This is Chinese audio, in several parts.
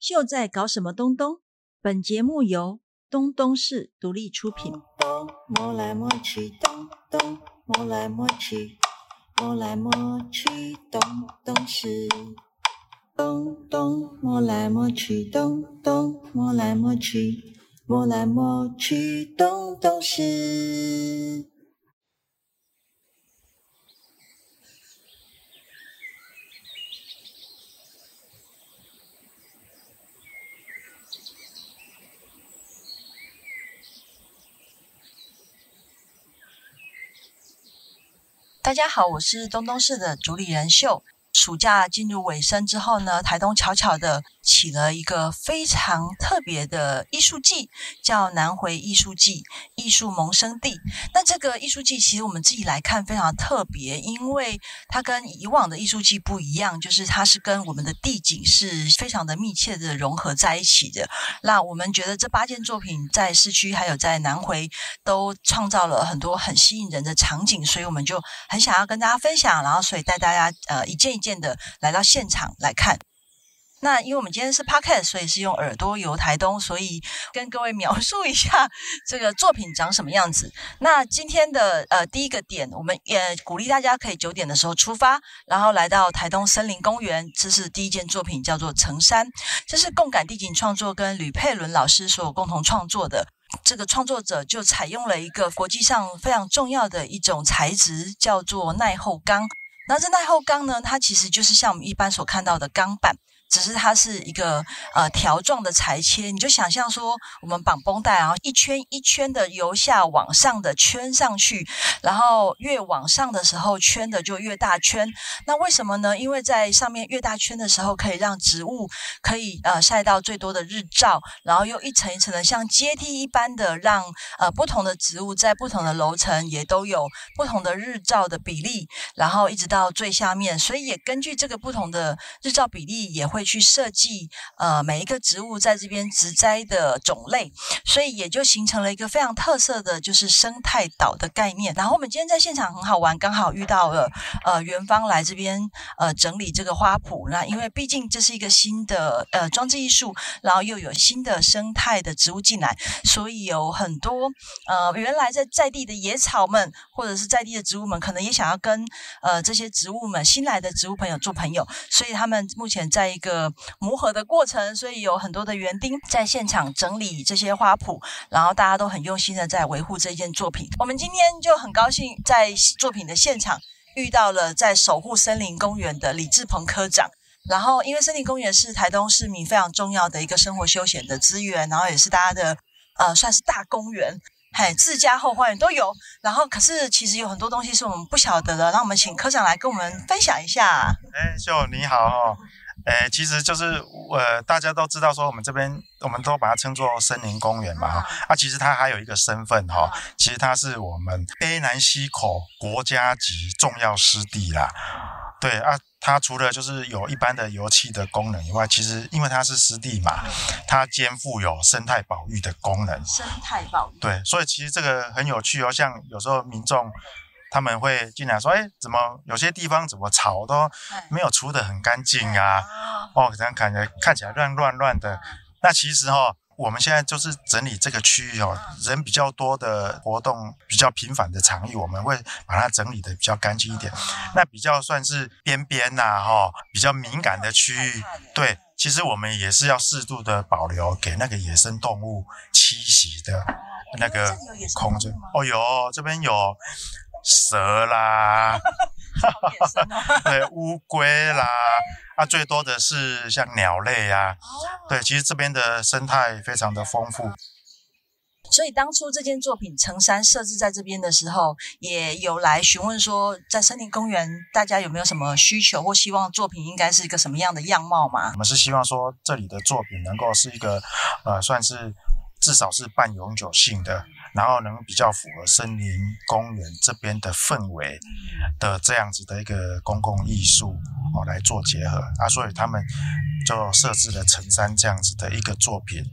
秀在搞什么东东？本节目由东东市独立出品。东摸来摸去，东东摸来摸去，摸来摸去，东东市。东东摸来摸去，东东摸来摸去，摸来摸去，东东市。大家好，我是东东市的主理人秀。暑假进入尾声之后呢，台东巧巧的起了一个非常特别的艺术季，叫南回艺术季，艺术萌生地。那这个艺术季其实我们自己来看非常特别，因为它跟以往的艺术季不一样，就是它是跟我们的地景是非常的密切的融合在一起的。那我们觉得这八件作品在市区还有在南回都创造了很多很吸引人的场景，所以我们就很想要跟大家分享，然后所以带大家呃一件一件的来到现场来看。那因为我们今天是 p o c a s t 所以是用耳朵游台东，所以跟各位描述一下这个作品长什么样子。那今天的呃第一个点，我们也鼓励大家可以九点的时候出发，然后来到台东森林公园。这是第一件作品，叫做《城山》，这是共感地景创作跟吕佩伦老师所共同创作的。这个创作者就采用了一个国际上非常重要的一种材质，叫做耐候钢。那这耐候钢呢，它其实就是像我们一般所看到的钢板。只是它是一个呃条状的裁切，你就想象说我们绑绷带，然后一圈一圈的由下往上的圈上去，然后越往上的时候圈的就越大圈。那为什么呢？因为在上面越大圈的时候，可以让植物可以呃晒到最多的日照，然后又一层一层的像阶梯一般的让呃不同的植物在不同的楼层也都有不同的日照的比例，然后一直到最下面，所以也根据这个不同的日照比例也会。会去设计呃每一个植物在这边植栽的种类，所以也就形成了一个非常特色的就是生态岛的概念。然后我们今天在现场很好玩，刚好遇到了呃元芳来这边呃整理这个花圃。那因为毕竟这是一个新的呃装置艺术，然后又有新的生态的植物进来，所以有很多呃原来在在地的野草们或者是在地的植物们，可能也想要跟呃这些植物们新来的植物朋友做朋友，所以他们目前在一个。个磨合的过程，所以有很多的园丁在现场整理这些花圃，然后大家都很用心的在维护这件作品。我们今天就很高兴在作品的现场遇到了在守护森林公园的李志鹏科长。然后，因为森林公园是台东市民非常重要的一个生活休闲的资源，然后也是大家的呃算是大公园，嘿，自家后花园都有。然后，可是其实有很多东西是我们不晓得的，让我们请科长来跟我们分享一下。哎，秀你好。诶，其实就是呃，大家都知道说我们这边，我们都把它称作森林公园嘛哈。啊，其实它还有一个身份哈，其实它是我们 A 南溪口国家级重要湿地啦。对啊，它除了就是有一般的油气的功能以外，其实因为它是湿地嘛，它肩负有生态保育的功能。生态保育。对，所以其实这个很有趣哦，像有时候民众。他们会进来说：“哎，怎么有些地方怎么草都没有除得很干净啊？哦，这样看起来看起来乱乱乱的。那其实哈，我们现在就是整理这个区域哦，人比较多的活动比较频繁的场域，我们会把它整理的比较干净一点。那比较算是边边呐，哈，比较敏感的区域，对，其实我们也是要适度的保留给那个野生动物栖息的那个空间。哦，有这边有。”蛇啦，对乌龟啦，啊，最多的是像鸟类啊，对，其实这边的生态非常的丰富。所以当初这件作品《城山》设置在这边的时候，也有来询问说，在森林公园大家有没有什么需求或希望作品应该是一个什么样的样貌吗？我们是希望说这里的作品能够是一个，呃，算是至少是半永久性的。然后能比较符合森林公园这边的氛围的这样子的一个公共艺术哦来做结合啊，所以他们就设置了城山这样子的一个作品。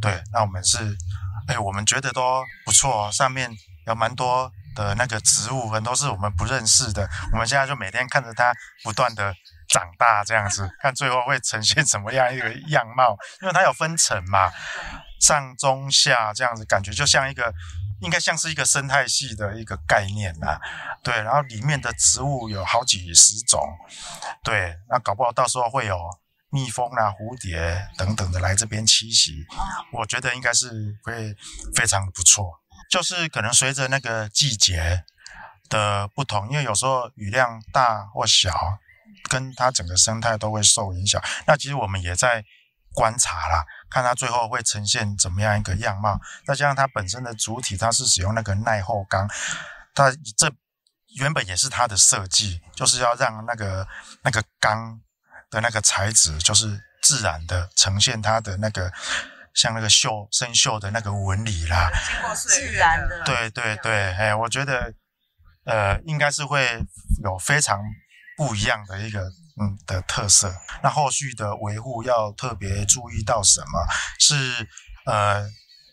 对，那我们是哎，我们觉得都不错，上面有蛮多的那个植物，很多是我们不认识的。我们现在就每天看着它不断的长大这样子，看最后会呈现什么样一个样貌，因为它有分层嘛，上中下这样子，感觉就像一个。应该像是一个生态系的一个概念呐，对，然后里面的植物有好几十种，对，那搞不好到时候会有蜜蜂啊、蝴蝶等等的来这边栖息，我觉得应该是会非常不错。就是可能随着那个季节的不同，因为有时候雨量大或小，跟它整个生态都会受影响。那其实我们也在观察啦。看它最后会呈现怎么样一个样貌，再加上它本身的主体，它是使用那个耐候钢，它这原本也是它的设计，就是要让那个那个钢的那个材质，就是自然的呈现它的那个像那个锈生锈的那个纹理啦，自然的，对对对，哎，我觉得呃应该是会有非常不一样的一个。嗯的特色，那后续的维护要特别注意到什么？是呃，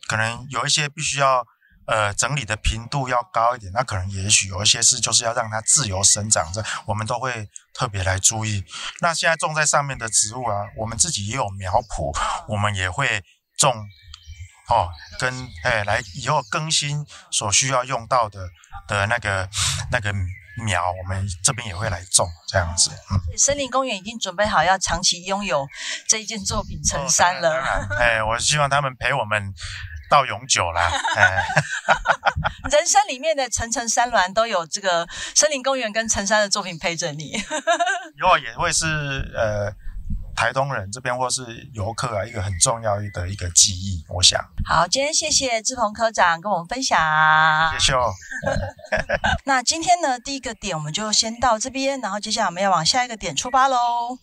可能有一些必须要呃整理的频度要高一点，那可能也许有一些是就是要让它自由生长，这我们都会特别来注意。那现在种在上面的植物啊，我们自己也有苗圃，我们也会种哦，跟哎来以后更新所需要用到的的那个那个。苗，我们这边也会来种这样子。嗯，森林公园已经准备好要长期拥有这一件作品成山了。哎，我希望他们陪我们到永久啦。人生里面的层层山峦都有这个森林公园跟陈山的作品陪着你。以后也会是呃。台东人这边或是游客啊，一个很重要的一个记忆，我想。好，今天谢谢志鹏科长跟我们分享。谢谢秀。那今天呢，第一个点我们就先到这边，然后接下来我们要往下一个点出发喽。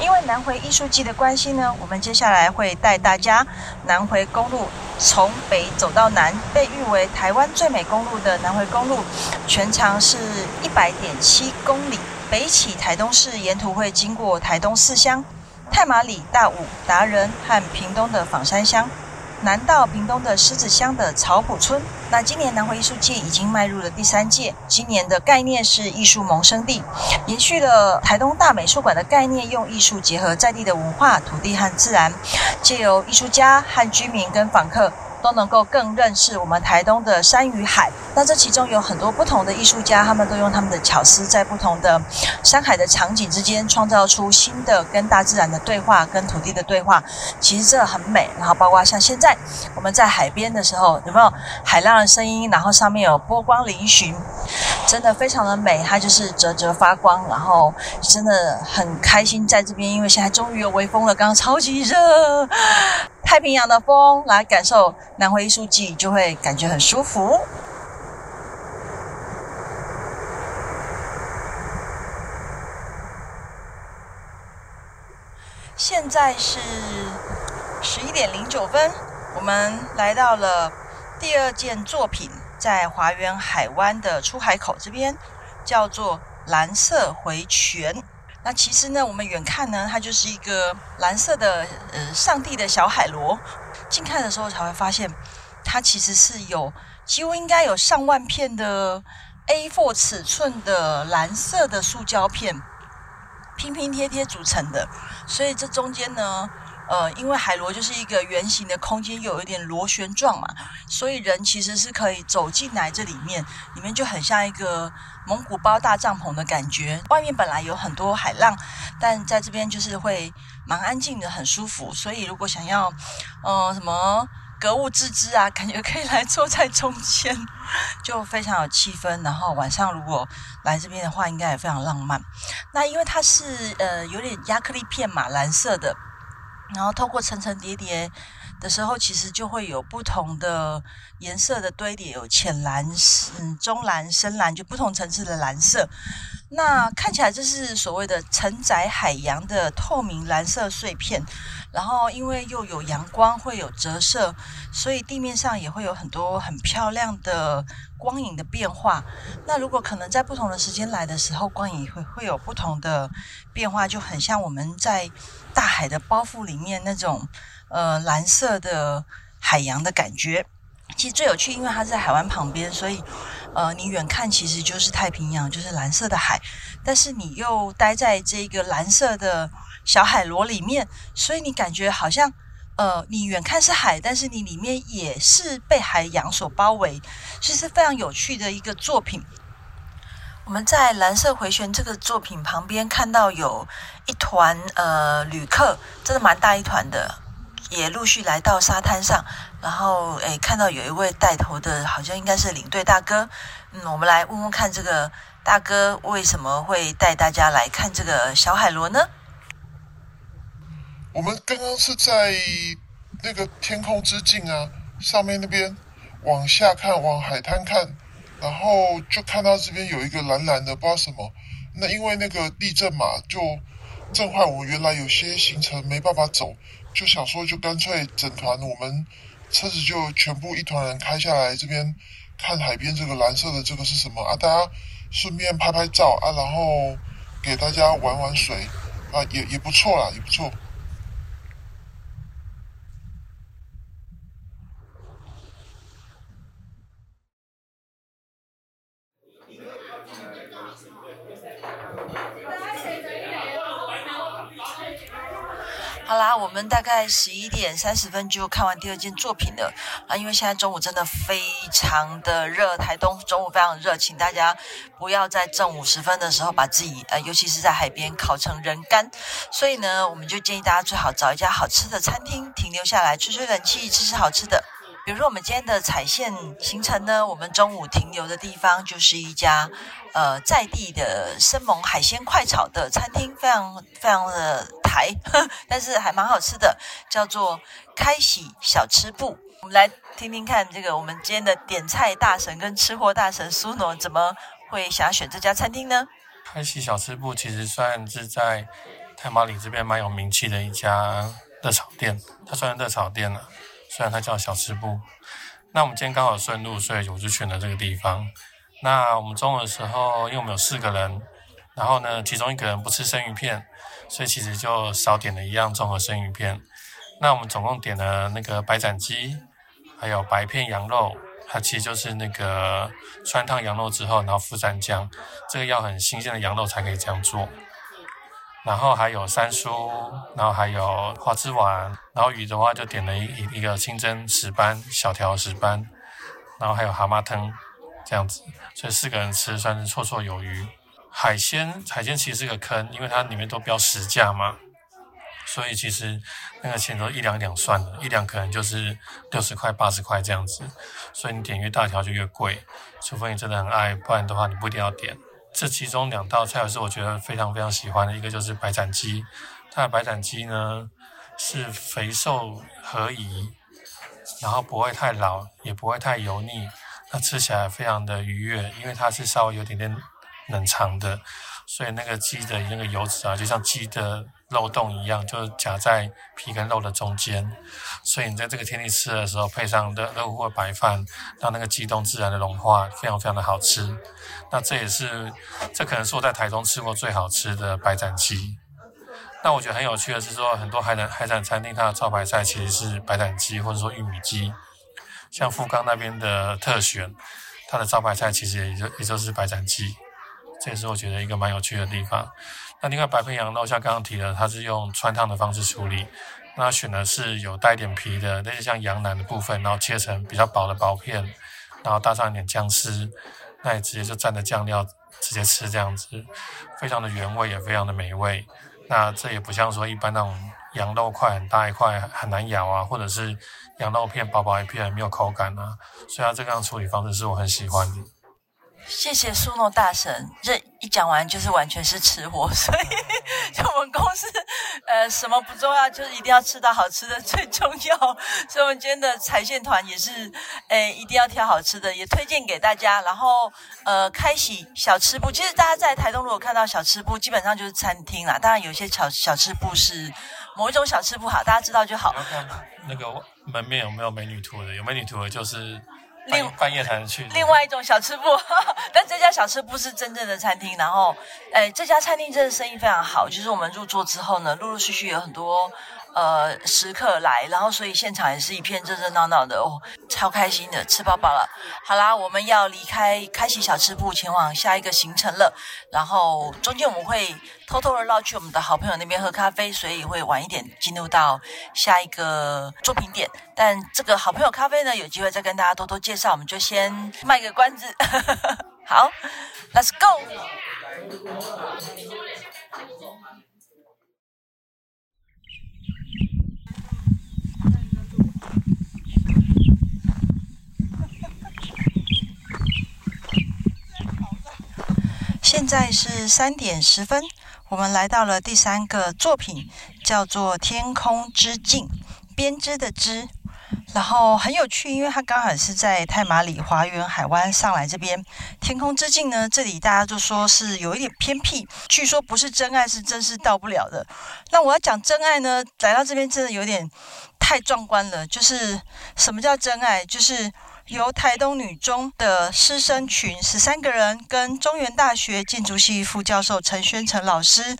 因为南回艺术季的关系呢，我们接下来会带大家南回公路从北走到南，被誉为台湾最美公路的南回公路，全长是一百点七公里。北起台东市，沿途会经过台东四乡、太马里、大武、达人和屏东的枋山乡。南到屏东的狮子乡的草埔村，那今年南回艺术界已经迈入了第三届。今年的概念是艺术萌生地，延续了台东大美术馆的概念，用艺术结合在地的文化、土地和自然，借由艺术家和居民跟访客。都能够更认识我们台东的山与海。那这其中有很多不同的艺术家，他们都用他们的巧思，在不同的山海的场景之间，创造出新的跟大自然的对话，跟土地的对话。其实这很美。然后包括像现在我们在海边的时候，有没有海浪的声音？然后上面有波光粼粼，真的非常的美。它就是折折发光，然后真的很开心在这边，因为现在终于有微风了。刚刚超级热。太平洋的风来感受南回艺术季，就会感觉很舒服。现在是十一点零九分，我们来到了第二件作品，在华园海湾的出海口这边，叫做蓝色回泉。那其实呢，我们远看呢，它就是一个蓝色的呃上帝的小海螺。近看的时候才会发现，它其实是有几乎应该有上万片的 A4 尺寸的蓝色的塑胶片拼拼贴贴组成的。所以这中间呢。呃，因为海螺就是一个圆形的空间，又有一点螺旋状嘛，所以人其实是可以走进来这里面，里面就很像一个蒙古包大帐篷的感觉。外面本来有很多海浪，但在这边就是会蛮安静的，很舒服。所以如果想要，呃，什么格物致知啊，感觉可以来坐在中间，就非常有气氛。然后晚上如果来这边的话，应该也非常浪漫。那因为它是呃有点亚克力片嘛，蓝色的。然后透过层层叠叠的时候，其实就会有不同的颜色的堆叠，有浅蓝、嗯中蓝、深蓝，就不同层次的蓝色。那看起来这是所谓的承载海洋的透明蓝色碎片，然后因为又有阳光会有折射，所以地面上也会有很多很漂亮的光影的变化。那如果可能在不同的时间来的时候，光影会会有不同的变化，就很像我们在大海的包袱里面那种呃蓝色的海洋的感觉。其实最有趣，因为它在海湾旁边，所以。呃，你远看其实就是太平洋，就是蓝色的海，但是你又待在这个蓝色的小海螺里面，所以你感觉好像，呃，你远看是海，但是你里面也是被海洋所包围，其实非常有趣的一个作品。我们在蓝色回旋这个作品旁边看到有一团呃旅客，真的蛮大一团的，也陆续来到沙滩上。然后，诶，看到有一位带头的，好像应该是领队大哥。嗯，我们来问问看，这个大哥为什么会带大家来看这个小海螺呢？我们刚刚是在那个天空之镜啊，上面那边往下看，往海滩看，然后就看到这边有一个蓝蓝的，不知道什么。那因为那个地震嘛，就震坏我们原来有些行程没办法走，就想说就干脆整团我们。车子就全部一团人开下来，这边看海边这个蓝色的这个是什么啊？大家顺便拍拍照啊，然后给大家玩玩水啊，也也不错啦，也不错。好啦，我们大概十一点三十分就看完第二件作品了啊！因为现在中午真的非常的热，台东中午非常热，请大家不要在正午时分的时候把自己呃，尤其是在海边烤成人干。所以呢，我们就建议大家最好找一家好吃的餐厅停留下来，吹吹冷气，吃吃好吃的。比如说我们今天的彩线行程呢，我们中午停留的地方就是一家呃在地的生猛海鲜快炒的餐厅，非常非常的台，但是还蛮好吃的，叫做开喜小吃部。我们来听听看，这个我们今天的点菜大神跟吃货大神苏诺怎么会想要选这家餐厅呢？开喜小吃部其实算是在太马里这边蛮有名气的一家热炒店，它算是热炒店了。虽然它叫小吃部，那我们今天刚好顺路，所以我就选了这个地方。那我们中午的时候，因为我们有四个人，然后呢，其中一个人不吃生鱼片，所以其实就少点了一样综合生鱼片。那我们总共点了那个白斩鸡，还有白片羊肉，它其实就是那个川烫羊肉之后，然后附蘸酱，这个要很新鲜的羊肉才可以这样做。然后还有三叔，然后还有花枝丸，然后鱼的话就点了一一个清蒸石斑小条石斑，然后还有蛤蟆汤这样子，所以四个人吃算是绰绰有余。海鲜海鲜其实是个坑，因为它里面都标实价嘛，所以其实那个钱都一两两算的，一两可能就是六十块八十块这样子，所以你点越大条就越贵，除非你真的很爱，不然的话你不一定要点。这其中两道菜是我觉得非常非常喜欢的，一个就是白斩鸡。它的白斩鸡呢是肥瘦合宜，然后不会太老，也不会太油腻，那吃起来非常的愉悦。因为它是稍微有点点冷藏的，所以那个鸡的那个油脂啊，就像鸡的肉冻一样，就夹在皮跟肉的中间。所以你在这个天气吃的时候，配上热热乎乎的白饭，让那个鸡冻自然的融化，非常非常的好吃。那这也是，这可能是我在台中吃过最好吃的白斩鸡。那我觉得很有趣的是说，很多海产海产餐厅它的招牌菜其实是白斩鸡或者说玉米鸡。像富冈那边的特选，它的招牌菜其实也就也就是白斩鸡。这也是我觉得一个蛮有趣的地方。那另外白片羊肉，像刚刚提的，它是用穿烫的方式处理，那选的是有带点皮的，那些像羊腩的部分，然后切成比较薄的薄片，然后搭上一点姜丝。那也直接就蘸着酱料直接吃，这样子非常的原味，也非常的美味。那这也不像说一般那种羊肉块很大一块很难咬啊，或者是羊肉片薄薄一片没有口感啊。所以它这样处理方式是我很喜欢的。谢谢苏诺大神，这一讲完就是完全是吃货，所以 就我们公司呃，什么不重要，就是一定要吃到好吃的最重要。所以，我们今天的彩线团也是，诶，一定要挑好吃的，也推荐给大家。然后，呃，开启小吃部，其实大家在台东如果看到小吃部，基本上就是餐厅啦。当然，有些小小吃部是某一种小吃部，好，大家知道就好。那个门面有没有美女图的？有美女图的，就是。另半夜才能去。另外一种小吃部，但这家小吃部是真正的餐厅。然后，哎，这家餐厅真的生意非常好。就是我们入座之后呢，陆陆续续有很多。呃，食客来，然后所以现场也是一片热热闹闹的哦，超开心的，吃饱饱了。好啦，我们要离开开启小吃部，前往下一个行程了。然后中间我们会偷偷的绕去我们的好朋友那边喝咖啡，所以会晚一点进入到下一个作品点。但这个好朋友咖啡呢，有机会再跟大家多多介绍，我们就先卖个关子。好，Let's go。现在是三点十分，我们来到了第三个作品，叫做《天空之镜》，编织的织，然后很有趣，因为它刚好是在太马里华园海湾上来这边。天空之镜呢，这里大家都说是有一点偏僻，据说不是真爱，是真是到不了的。那我要讲真爱呢，来到这边真的有点太壮观了。就是什么叫真爱？就是。由台东女中的师生群十三个人，跟中原大学建筑系副教授陈宣成老师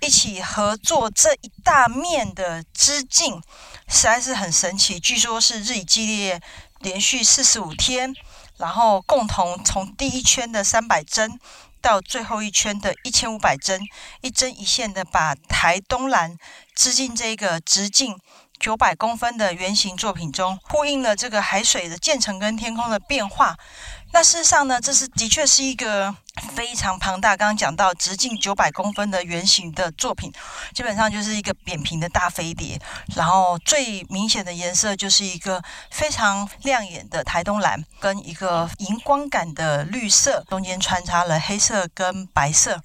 一起合作这一大面的织镜，实在是很神奇。据说是日以继夜，连续四十五天，然后共同从第一圈的三百针到最后一圈的一千五百针，一针一线的把台东蓝织进这个直径。九百公分的圆形作品中，呼应了这个海水的渐层跟天空的变化。那事实上呢，这是的确是一个非常庞大。刚刚讲到直径九百公分的圆形的作品，基本上就是一个扁平的大飞碟。然后最明显的颜色就是一个非常亮眼的台东蓝，跟一个荧光感的绿色，中间穿插了黑色跟白色。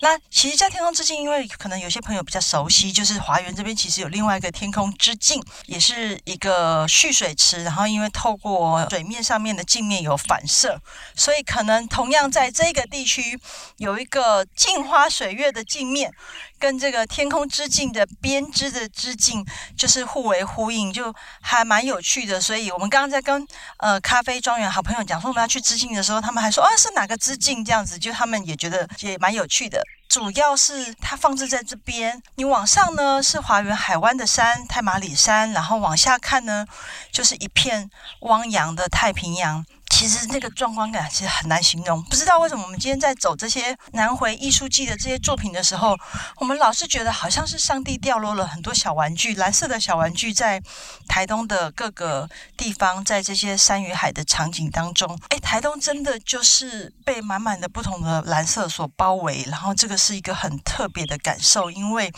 那其实，在天空之镜，因为可能有些朋友比较熟悉，就是华园这边其实有另外一个天空之镜，也是一个蓄水池，然后因为透过水面上面的镜面有反射，所以可能同样在这个地区有一个镜花水月的镜面，跟这个天空之镜的编织的织镜就是互为呼应，就还蛮有趣的。所以我们刚刚在跟呃咖啡庄园好朋友讲说我们要去织镜的时候，他们还说啊是哪个织镜这样子，就他们也觉得也蛮有趣的。主要是它放置在这边，你往上呢是华园海湾的山太马里山，然后往下看呢就是一片汪洋的太平洋。其实那个壮观感其实很难形容，不知道为什么我们今天在走这些南回艺术季的这些作品的时候，我们老是觉得好像是上帝掉落了很多小玩具，蓝色的小玩具在台东的各个地方，在这些山与海的场景当中，哎，台东真的就是被满满的不同的蓝色所包围，然后这个是一个很特别的感受，因为。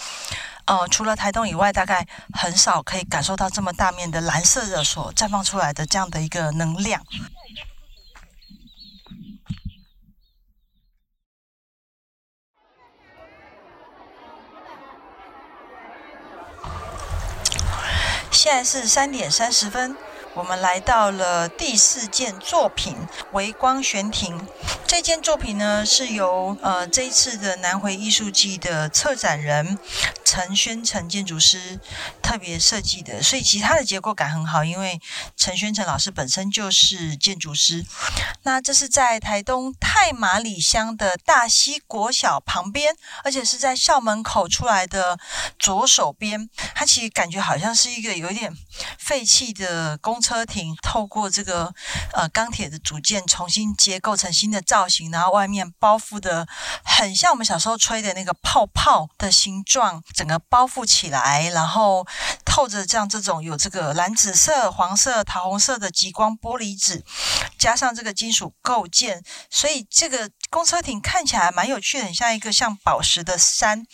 呃，除了台东以外，大概很少可以感受到这么大面的蓝色的所绽放出来的这样的一个能量。现在是三点三十分。我们来到了第四件作品《微光悬停》。这件作品呢，是由呃这一次的南回艺术季的策展人陈宣成建筑师特别设计的，所以其他的结构感很好，因为陈宣成老师本身就是建筑师。那这是在台东太马里乡的大溪国小旁边，而且是在校门口出来的左手边。它其实感觉好像是一个有一点废弃的公。车亭透过这个呃钢铁的组件重新结构成新的造型，然后外面包覆的很像我们小时候吹的那个泡泡的形状，个包覆起来，然后透着像这种有这个蓝紫色、黄色、桃红色的极光玻璃纸，加上这个金属构件，所以这个公车亭看起来蛮有趣的，很像一个像宝石的山。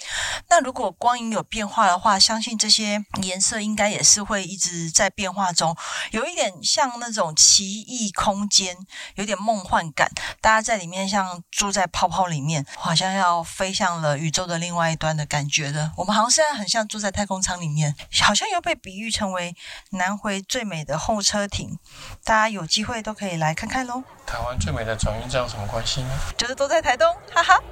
那如果光影有变化的话，相信这些颜色应该也是会一直在变化中，有一点像那种奇异空间，有点梦幻感。大家在里面像住在泡泡里面，好像要飞向了宇宙的另外一端的感觉的。我们好像现在很像住在太空舱里面，好像又被比喻成为南回最美的候车亭。大家有机会都可以来看看喽。台湾最美的转运站有什么关系呢？就是都在台东，哈哈。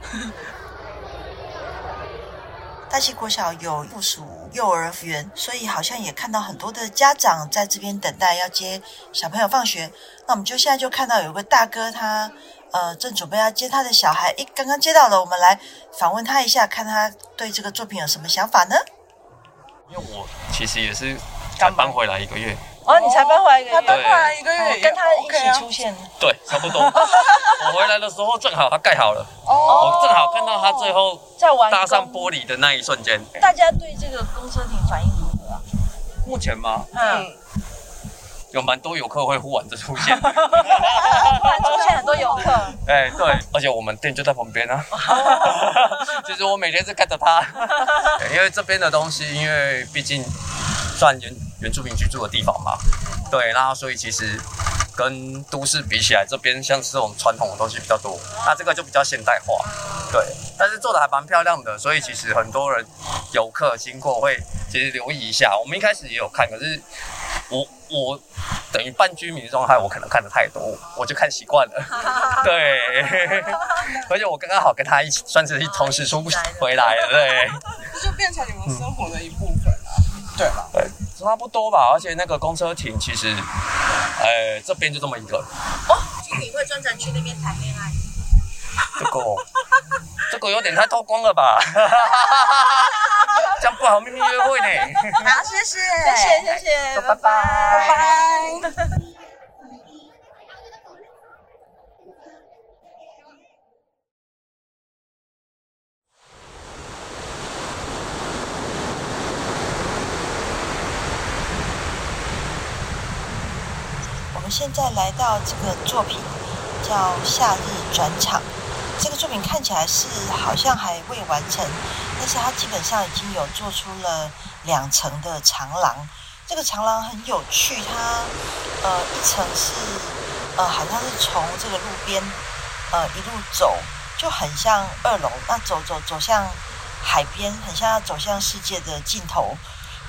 大溪国小有附属幼儿园，所以好像也看到很多的家长在这边等待要接小朋友放学。那我们就现在就看到有个大哥，他呃正准备要接他的小孩，诶，刚刚接到了，我们来访问他一下，看他对这个作品有什么想法呢？因为我其实也是刚搬回来一个月，哦，你才搬回来一个月，他搬回来一个月也跟他一起出现。对，差不多。我回来的时候正好他盖好了，我正好看到他最后搭上玻璃的那一瞬间。大家对这个公车亭反应如何啊？目前吗？嗯，有蛮多游客会忽然的出现。忽然出现很多游客，哎，对，而且我们店就在旁边啊。其实我每天是看着他，因为这边的东西，因为毕竟算原原住民居住的地方嘛，对，那所以其实跟都市比起来，这边像是这种传统的东西比较多，那这个就比较现代化，对，但是做的还蛮漂亮的，所以其实很多人游客经过会其实留意一下。我们一开始也有看，可是我我等于半居民的状态，我可能看的太多，我就看习惯了。对，而且我刚刚好跟他一起，算是一同时出回来了，对。这就变成你们生活的一部分啊，对。吧？对，差不多吧。而且那个公车亭其实，呃，这边就这么一个，你会专程去那边谈恋爱？这个哦这个有点太透光了吧？这样不好秘密约会呢。好，谢谢，谢谢，谢谢，拜拜，拜拜。现在来到这个作品叫《夏日转场》，这个作品看起来是好像还未完成，但是它基本上已经有做出了两层的长廊。这个长廊很有趣，它呃一层是呃好像是从这个路边呃一路走，就很像二楼，那走走走向海边，很像要走向世界的尽头。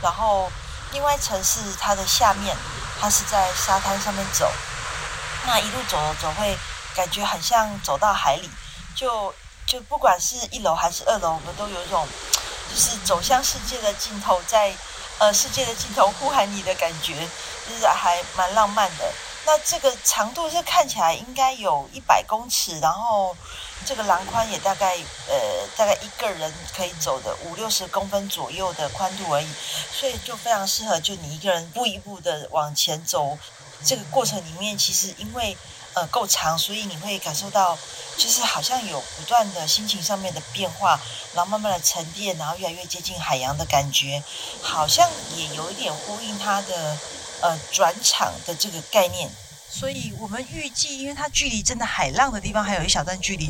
然后另外一层是它的下面，它是在沙滩上面走，那一路走走会感觉很像走到海里，就就不管是一楼还是二楼，我们都有一种就是走向世界的尽头，在呃世界的尽头呼喊你的感觉，就是还蛮浪漫的。那这个长度是看起来应该有一百公尺，然后这个廊宽也大概呃大概一个人可以走的五六十公分左右的宽度而已，所以就非常适合就你一个人一步一步的往前走。这个过程里面，其实因为呃够长，所以你会感受到，就是好像有不断的心情上面的变化，然后慢慢的沉淀，然后越来越接近海洋的感觉，好像也有一点呼应它的呃转场的这个概念。所以我们预计，因为它距离真的海浪的地方还有一小段距离，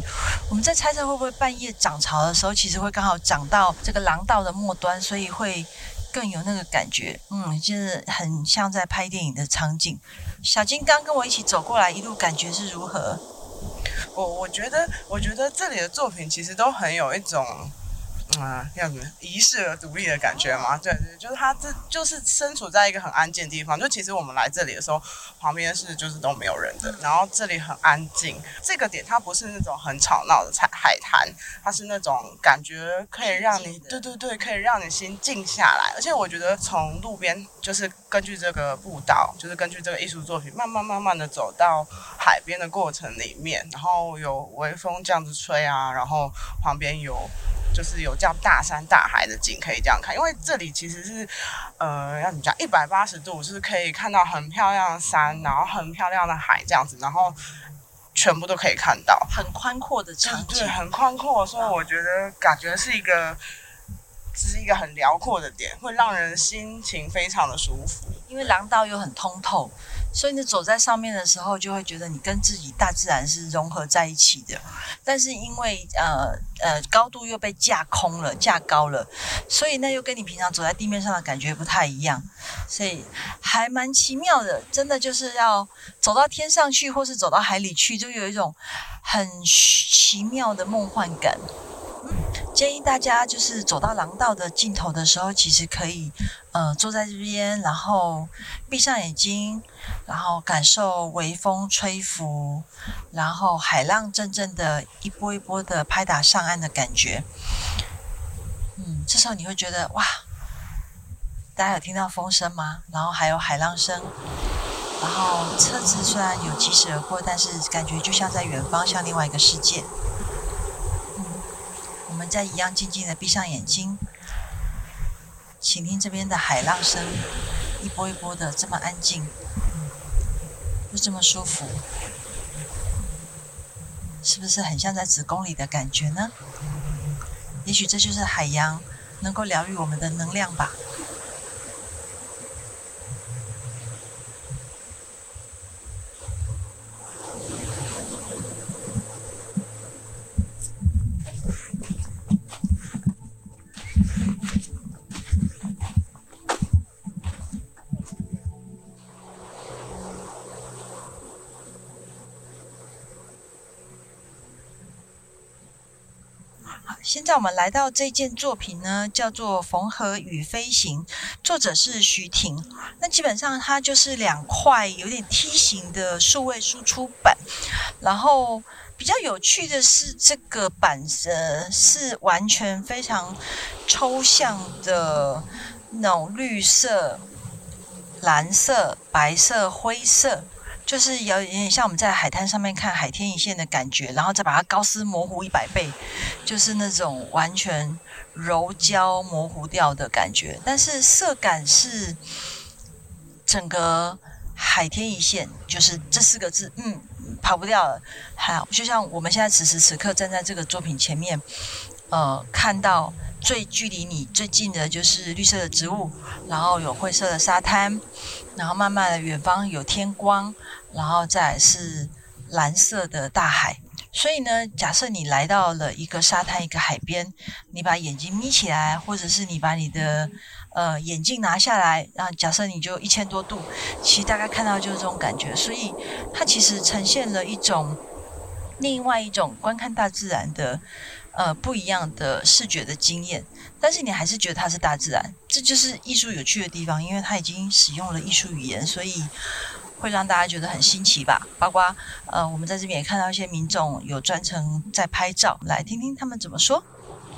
我们在猜测会不会半夜涨潮的时候，其实会刚好涨到这个廊道的末端，所以会更有那个感觉。嗯，就是很像在拍电影的场景。小金刚跟我一起走过来，一路感觉是如何？我我觉得，我觉得这里的作品其实都很有一种，嗯，要怎么遗世而独立的感觉嘛？对对，就是它这就是身处在一个很安静的地方。就其实我们来这里的时候，旁边是就是都没有人的，然后这里很安静。这个点它不是那种很吵闹的海海滩，它是那种感觉可以让你对对对，可以让你心静下来。而且我觉得从路边就是根据这个步道，就是根据这个艺术作品，慢慢慢慢的走到海边的过程里面，然后有微风这样子吹啊，然后旁边有。就是有这样大山大海的景可以这样看，因为这里其实是，呃，要怎么讲，一百八十度，就是可以看到很漂亮的山，然后很漂亮的海这样子，然后全部都可以看到，很宽阔的场景。对，，很宽阔，所以我觉得感觉是一个这是一个很辽阔的点，会让人心情非常的舒服。因为廊道又很通透，所以你走在上面的时候，就会觉得你跟自己大自然是融合在一起的。但是因为呃呃高度又被架空了、架高了，所以那又跟你平常走在地面上的感觉不太一样，所以还蛮奇妙的。真的就是要走到天上去，或是走到海里去，就有一种很奇妙的梦幻感。建议大家就是走到廊道的尽头的时候，其实可以，呃，坐在这边，然后闭上眼睛，然后感受微风吹拂，然后海浪阵阵的一波一波的拍打上岸的感觉。嗯，这时候你会觉得哇，大家有听到风声吗？然后还有海浪声，然后车子虽然有疾驶而过，但是感觉就像在远方，像另外一个世界。我们再一样静静的闭上眼睛，请听这边的海浪声，一波一波的这么安静，又这么舒服，是不是很像在子宫里的感觉呢？也许这就是海洋能够疗愈我们的能量吧。现在我们来到这件作品呢，叫做《缝合与飞行》，作者是徐婷。那基本上它就是两块有点梯形的数位输出板。然后比较有趣的是，这个板子是完全非常抽象的那种绿色、蓝色、白色、灰色。就是有点像我们在海滩上面看海天一线的感觉，然后再把它高斯模糊一百倍，就是那种完全柔焦模糊掉的感觉。但是色感是整个海天一线，就是这四个字，嗯，跑不掉了。好，就像我们现在此时此刻站在这个作品前面，呃，看到最距离你最近的就是绿色的植物，然后有灰色的沙滩，然后慢慢的远方有天光。然后再是蓝色的大海，所以呢，假设你来到了一个沙滩、一个海边，你把眼睛眯起来，或者是你把你的呃眼镜拿下来，然后假设你就一千多度，其实大概看到就是这种感觉。所以它其实呈现了一种另外一种观看大自然的呃不一样的视觉的经验，但是你还是觉得它是大自然，这就是艺术有趣的地方，因为它已经使用了艺术语言，所以。会让大家觉得很新奇吧？包括呃，我们在这边也看到一些民众有专程在拍照，来听听他们怎么说。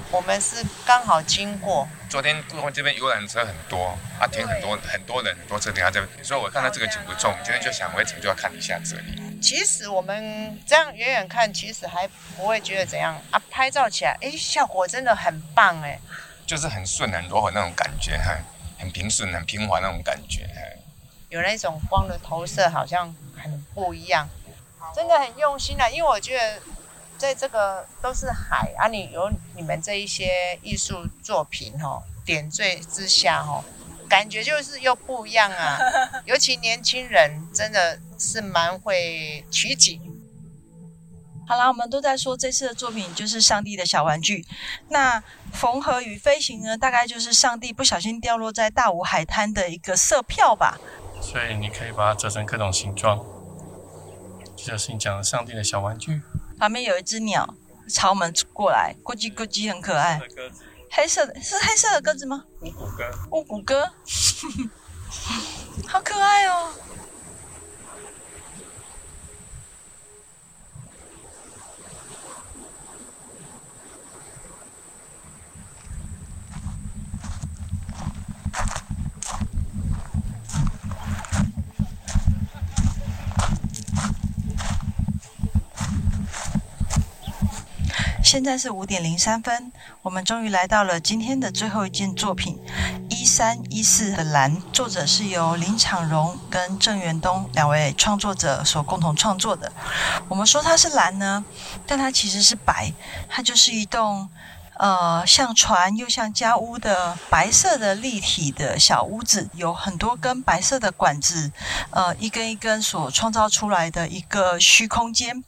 我们是刚好经过，昨天故宫这边游览车很多，啊，停很多很多人很多车停在这边，所以我看到这个景不重，今天就想回程就要看一下这里。其实我们这样远远看，其实还不会觉得怎样啊，拍照起来，哎，效果真的很棒哎，就是很顺很柔和那种感觉，哈，很平顺很平滑那种感觉，有那种光的投射，好像很不一样，真的很用心啊！因为我觉得，在这个都是海啊，你有你们这一些艺术作品哦，点缀之下哦，感觉就是又不一样啊。尤其年轻人真的是蛮会取景。好啦，我们都在说这次的作品就是上帝的小玩具，那缝合与飞行呢，大概就是上帝不小心掉落在大武海滩的一个色票吧。所以你可以把它折成各种形状，这就是你讲的上帝的小玩具。旁边有一只鸟朝我们过来，咕叽咕叽，很可爱。黑色的，是黑色的鸽子吗？乌骨鸽。乌骨鸽，好可爱哦。现在是五点零三分，我们终于来到了今天的最后一件作品《一三一四的蓝》，作者是由林场荣跟郑元东两位创作者所共同创作的。我们说它是蓝呢，但它其实是白，它就是一栋呃像船又像家屋的白色的立体的小屋子，有很多根白色的管子，呃一根一根所创造出来的一个虚空间，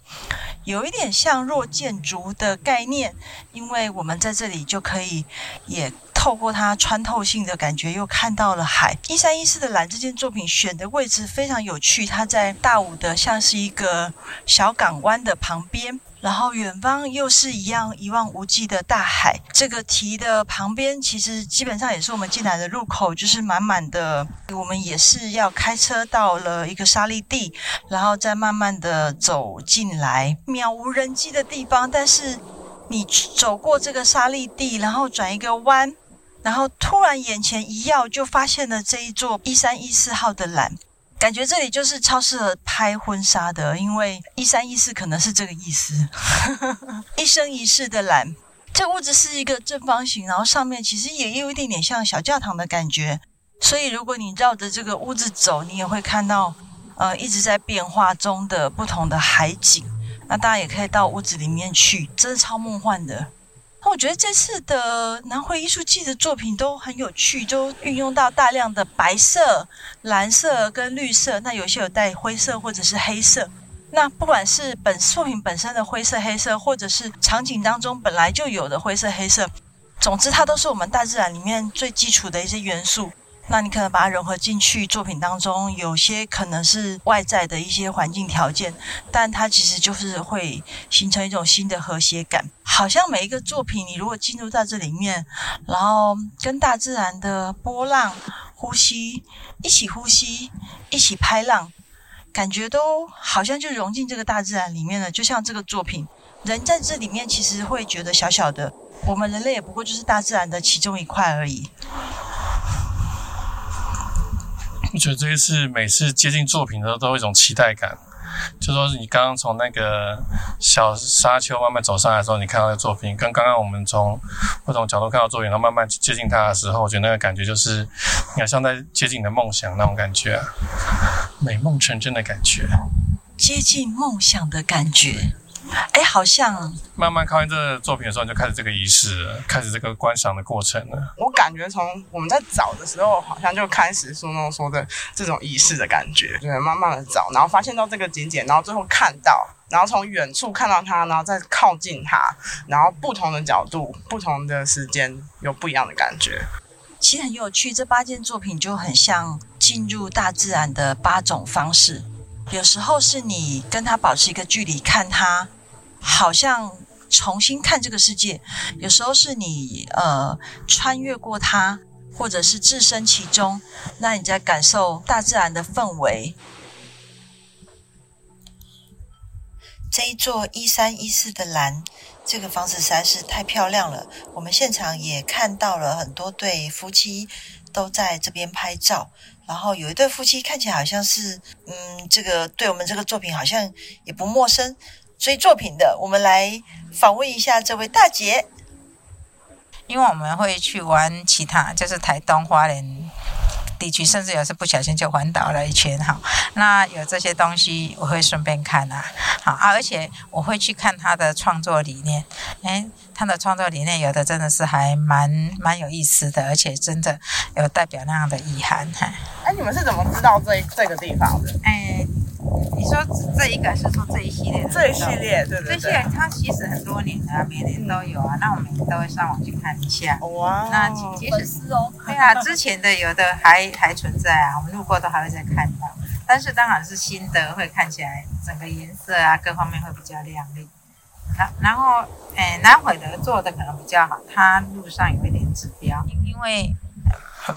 有一点像弱建筑的概念，因为我们在这里就可以也。透过它穿透性的感觉，又看到了海。一三一四的蓝这件作品选的位置非常有趣，它在大武的像是一个小港湾的旁边，然后远方又是一样一望无际的大海。这个题的旁边其实基本上也是我们进来的入口，就是满满的。我们也是要开车到了一个沙砾地，然后再慢慢的走进来，渺无人迹的地方。但是你走过这个沙砾地，然后转一个弯。然后突然眼前一耀，就发现了这一座一三一四号的蓝，感觉这里就是超适合拍婚纱的，因为一三一四可能是这个意思。一生一世的蓝，这屋子是一个正方形，然后上面其实也有一点点像小教堂的感觉，所以如果你绕着这个屋子走，你也会看到呃一直在变化中的不同的海景。那大家也可以到屋子里面去，真的超梦幻的。我觉得这次的南汇艺术季的作品都很有趣，都运用到大量的白色、蓝色跟绿色，那有些有带灰色或者是黑色。那不管是本作品本身的灰色、黑色，或者是场景当中本来就有的灰色、黑色，总之它都是我们大自然里面最基础的一些元素。那你可能把它融合进去作品当中，有些可能是外在的一些环境条件，但它其实就是会形成一种新的和谐感。好像每一个作品，你如果进入到这里面，然后跟大自然的波浪呼吸一起呼吸，一起拍浪，感觉都好像就融进这个大自然里面了。就像这个作品，人在这里面其实会觉得小小的，我们人类也不过就是大自然的其中一块而已。我觉得这一次每次接近作品的时候，都有一种期待感。就说你刚刚从那个小沙丘慢慢走上来的时候，你看到的作品，跟刚刚我们从不同角度看到作品，然后慢慢接近它的时候，我觉得那个感觉就是，你好像在接近你的梦想那种感觉，美梦成真的感觉，接近梦想的感觉。哎，好像慢慢看完这个作品的时候，你就开始这个仪式了，开始这个观赏的过程了。我感觉从我们在找的时候，好像就开始说那种说的这种仪式的感觉，对，慢慢的找，然后发现到这个景点，然后最后看到，然后从远处看到它，然后再靠近它，然后不同的角度、不同的时间，有不一样的感觉。其实很有趣，这八件作品就很像进入大自然的八种方式。有时候是你跟他保持一个距离看他。好像重新看这个世界，有时候是你呃穿越过它，或者是置身其中，那你在感受大自然的氛围。这一座一三一四的蓝，这个房子实在是太漂亮了。我们现场也看到了很多对夫妻都在这边拍照，然后有一对夫妻看起来好像是，嗯，这个对我们这个作品好像也不陌生。追作品的，我们来访问一下这位大姐。因为我们会去玩其他，就是台东花莲地区，甚至有时不小心就环岛了一圈哈。那有这些东西，我会顺便看啊，好啊，而且我会去看他的创作理念。诶，他的创作理念有的真的是还蛮蛮有意思的，而且真的有代表那样的意涵哈。哎，你们是怎么知道这这个地方的？哎。你说这一个是说这一系列的，这一系列对对对，这些它其实很多年了，每年都有啊。那我们都会上网去看一下。哇，那其实是哦，对啊，之前的有的还还存在啊，我们路过都还会再看到。但是当然是新的，会看起来整个颜色啊各方面会比较亮丽。然然后，诶，南回的做的可能比较好，它路上有一点指标，因为。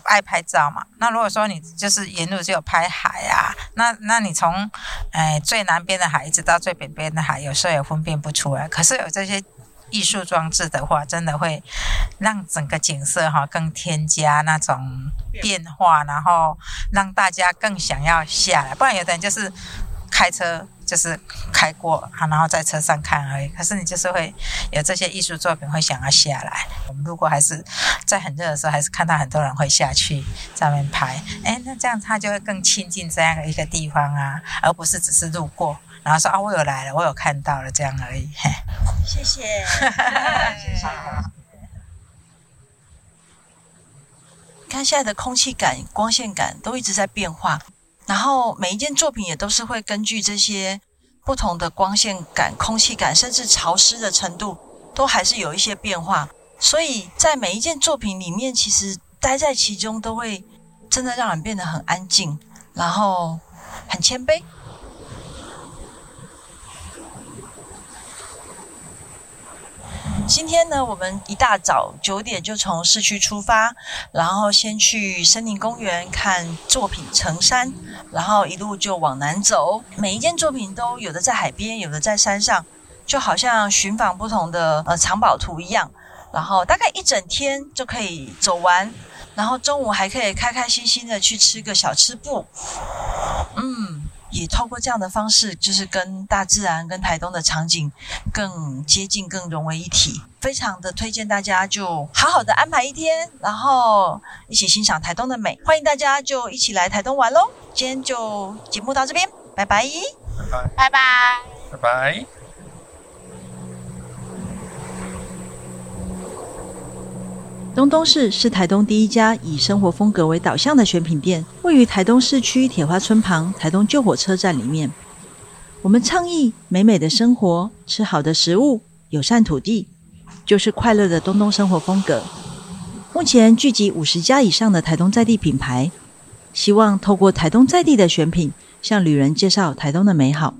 爱拍照嘛？那如果说你就是沿路只有拍海啊，那那你从哎最南边的海一直到最北边的海，有时候也分辨不出来。可是有这些艺术装置的话，真的会让整个景色哈更添加那种变化，然后让大家更想要下来。不然有的人就是开车。就是开过，然后在车上看而已。可是你就是会有这些艺术作品，会想要下来。我们路过还是在很热的时候，还是看到很多人会下去上面拍。哎，那这样他就会更亲近这样一个地方啊，而不是只是路过，然后说啊，我有来了，我有看到了。这样而已。谢谢。你看现在的空气感、光线感都一直在变化。然后每一件作品也都是会根据这些不同的光线感、空气感，甚至潮湿的程度，都还是有一些变化。所以在每一件作品里面，其实待在其中都会真的让人变得很安静，然后很谦卑。今天呢，我们一大早九点就从市区出发，然后先去森林公园看作品成山，然后一路就往南走。每一件作品都有的在海边，有的在山上，就好像寻访不同的呃藏宝图一样。然后大概一整天就可以走完，然后中午还可以开开心心的去吃个小吃部。嗯。也透过这样的方式，就是跟大自然、跟台东的场景更接近、更融为一体，非常的推荐大家就好好的安排一天，然后一起欣赏台东的美。欢迎大家就一起来台东玩喽！今天就节目到这边，拜拜，拜拜，拜拜，拜拜。东东市是台东第一家以生活风格为导向的选品店，位于台东市区铁花村旁台东旧火车站里面。我们倡议美美的生活，吃好的食物，友善土地，就是快乐的东东生活风格。目前聚集五十家以上的台东在地品牌，希望透过台东在地的选品，向旅人介绍台东的美好。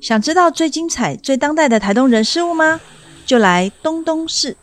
想知道最精彩、最当代的台东人事物吗？就来东东市。